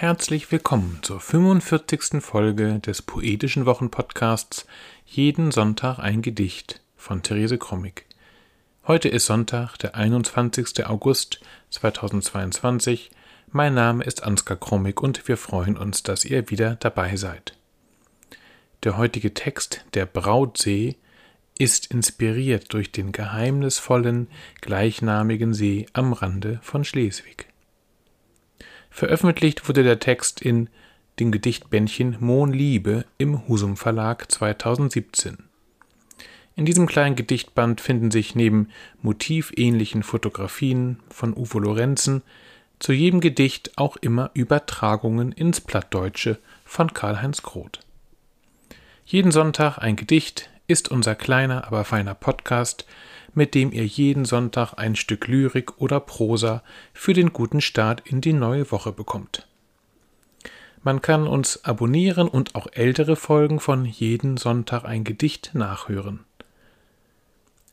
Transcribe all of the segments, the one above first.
Herzlich willkommen zur 45. Folge des Poetischen Wochenpodcasts Jeden Sonntag ein Gedicht von Therese Krommig. Heute ist Sonntag, der 21. August 2022. Mein Name ist Ansgar Krommig und wir freuen uns, dass ihr wieder dabei seid. Der heutige Text, der Brautsee, ist inspiriert durch den geheimnisvollen, gleichnamigen See am Rande von Schleswig. Veröffentlicht wurde der Text in den Gedichtbändchen Mohn Liebe im Husum Verlag 2017. In diesem kleinen Gedichtband finden sich neben motivähnlichen Fotografien von Uwe Lorenzen zu jedem Gedicht auch immer Übertragungen ins Plattdeutsche von Karl-Heinz Groth. Jeden Sonntag ein Gedicht ist unser kleiner, aber feiner Podcast, mit dem ihr jeden Sonntag ein Stück Lyrik oder Prosa für den guten Start in die neue Woche bekommt. Man kann uns abonnieren und auch ältere Folgen von jeden Sonntag ein Gedicht nachhören.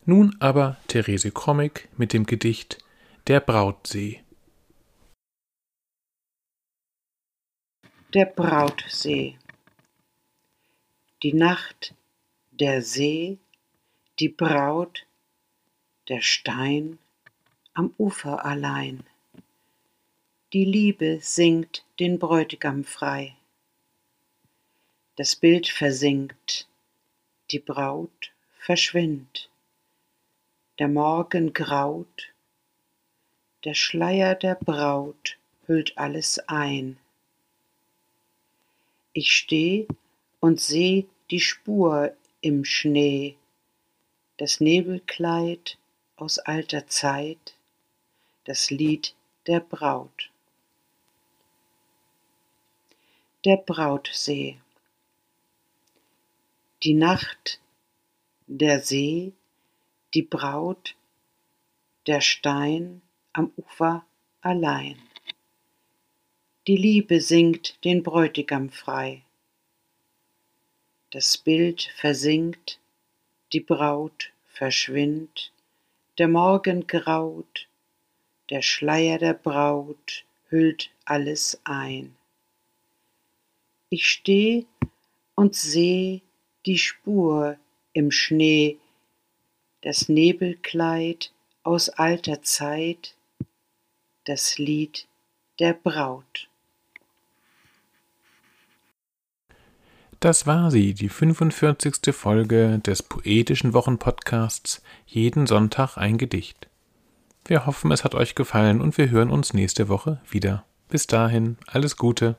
Nun aber Therese Krommig mit dem Gedicht Der Brautsee. Der Brautsee. Die Nacht der See, die Braut, der Stein am Ufer allein. Die Liebe singt den Bräutigam frei. Das Bild versinkt, die Braut verschwindt. Der Morgen graut, der Schleier der Braut hüllt alles ein. Ich steh und seh die Spur im Schnee, das Nebelkleid aus alter Zeit, das Lied der Braut. Der Brautsee. Die Nacht, der See, die Braut, der Stein am Ufer allein. Die Liebe singt den Bräutigam frei das Bild versinkt, die Braut verschwindt, der Morgen graut, der Schleier der Braut hüllt alles ein. Ich steh und seh die Spur im Schnee, das Nebelkleid aus alter Zeit, das Lied der Braut. Das war sie, die 45. Folge des Poetischen Wochenpodcasts Jeden Sonntag ein Gedicht. Wir hoffen, es hat euch gefallen und wir hören uns nächste Woche wieder. Bis dahin, alles Gute.